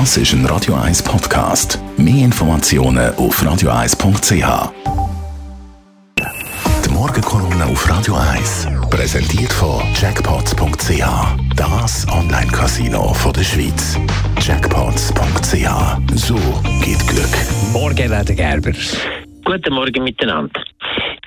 Das ist ein Radio 1 Podcast. Mehr Informationen auf radio1.ch. Die Morgenkolumne auf Radio 1 präsentiert von Jackpots.ch. Das Online-Casino der Schweiz. Jackpots.ch. So geht Glück. Morgen, Rede Gerber. Guten Morgen miteinander.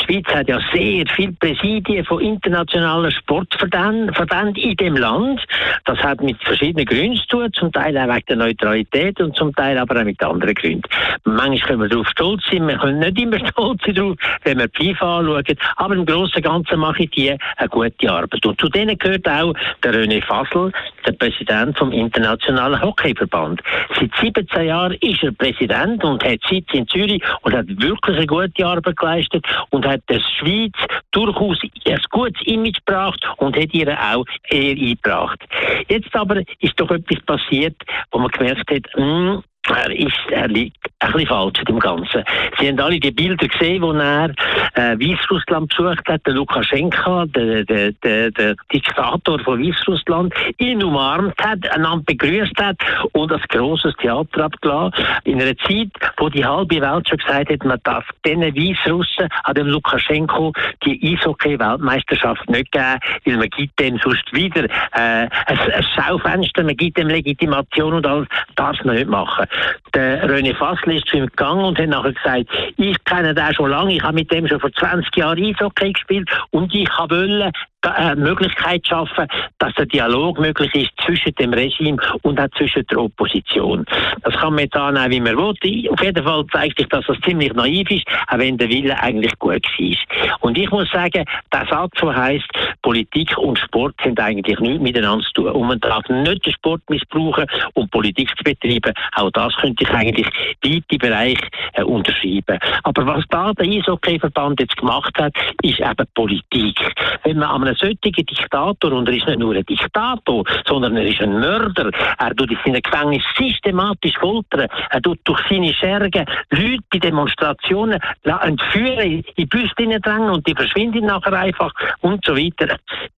Schweiz hat ja sehr viele Präsidien von internationalen Sportverbänden in dem Land. Das hat mit verschiedenen Gründen zu tun, zum Teil auch wegen der Neutralität und zum Teil aber auch mit anderen Gründen. Manchmal können wir darauf stolz sein, wir können nicht immer stolz sein wenn wir die FIFA anschauen, aber im Großen und Ganzen machen die eine gute Arbeit. Und zu denen gehört auch der René Fassel, der Präsident vom Internationalen Hockeyverband. Seit 17 Jahren ist er Präsident und hat Sitz in Zürich und hat wirklich eine gute Arbeit geleistet und hat der Schweiz durchaus ein gutes Image gebracht und hat ihr auch eher eingebracht. Jetzt aber ist doch etwas passiert, wo man gemerkt hat, mh, hm, er, ist, er liegt ein bisschen falsch in dem Ganzen. Sie haben alle die Bilder gesehen, wo er äh, Weißrussland besucht hat, der Lukaschenka, der, der, der, der Diktator von Weißrussland, ihn umarmt hat, einander begrüßt hat und ein grosses Theater abgelassen. In einer Zeit, wo die halbe Welt schon gesagt hat, man darf diesen Weißrussen, an dem Lukaschenko, die Eishockey-Weltmeisterschaft nicht geben, weil man gibt dem sonst wieder äh, ein, ein Schaufenster, man gibt dem Legitimation und alles, darf man nicht machen. Der René Fassel ist zu ihm gegangen und hat nachher gesagt, ich kenne den schon lange, ich habe mit dem schon vor 20 Jahren Eishockey gespielt und ich wollte eine Möglichkeit schaffen, dass der Dialog möglich ist zwischen dem Regime und auch zwischen der Opposition. Das kann man jetzt annehmen, wie man will. Auf jeden Fall zeigt sich, dass das ziemlich naiv ist, auch wenn der Wille eigentlich gut war. Und ich muss sagen, der Satz, der heisst, Politik und Sport haben eigentlich nichts miteinander zu tun. Und man darf nicht den Sport missbrauchen, um Politik zu betreiben. Auch das könnte ich eigentlich weite Bereich äh, unterschreiben. Aber was da der Eishockey-Verband jetzt gemacht hat, ist eben Politik. Wenn man einem solchen Diktator, und er ist nicht nur ein Diktator, sondern er ist ein Mörder, er tut in seinen Gefängnis systematisch foltern, er tut durch seine Schergen Leute bei Demonstrationen entführen, in die Büste drängen und die verschwinden nachher einfach und so weiter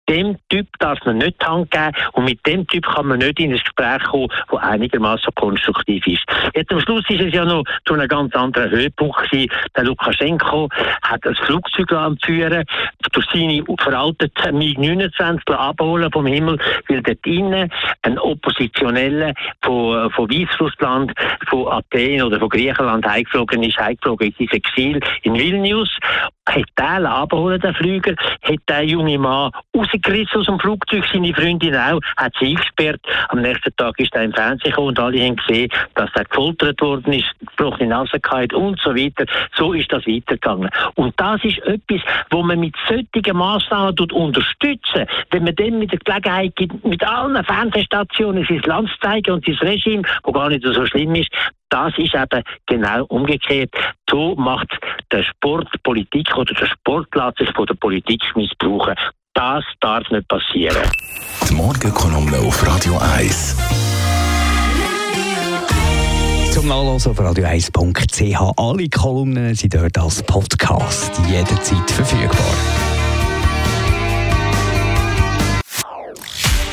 dem Typ darf man nicht Hand geben und mit dem Typ kann man nicht in ein Gespräch kommen, das einigermaßen konstruktiv ist. Jetzt am Schluss ist es ja noch zu einem ganz anderen Höhepunkt gewesen. Der Lukaschenko hat ein Flugzeug führen, durch seine veralteten MiG-29 abholen vom Himmel, weil dort innen ein Oppositioneller von, von Weißrussland, von Athen oder von Griechenland heimgeflogen ist, heimgeflogen in sein Exil in Vilnius hat den abholen, den Flüger, hat der junge Mann rausgerissen aus dem Flugzeug, seine Freundin auch, hat sie eingesperrt. Am nächsten Tag ist er im Fernsehen gekommen und alle haben gesehen, dass er gefoltert worden ist, gebrochene Nase gehabt und so weiter. So ist das weitergegangen. Und das ist etwas, wo man mit solchen Massnahmen unterstützen wenn man dem mit der Gelegenheit gibt, mit allen Fernsehstationen sein Land zu zeigen und sein Regime, wo gar nicht so schlimm ist, das ist eben genau umgekehrt. So macht der Sport Politik oder der Sport lässt sich von der Politik missbrauchen. Das darf nicht passieren. Die Morgenkolumne auf Radio 1. Zum Nachlesen auf radio1.ch. Alle Kolumnen sind dort als Podcast jederzeit verfügbar.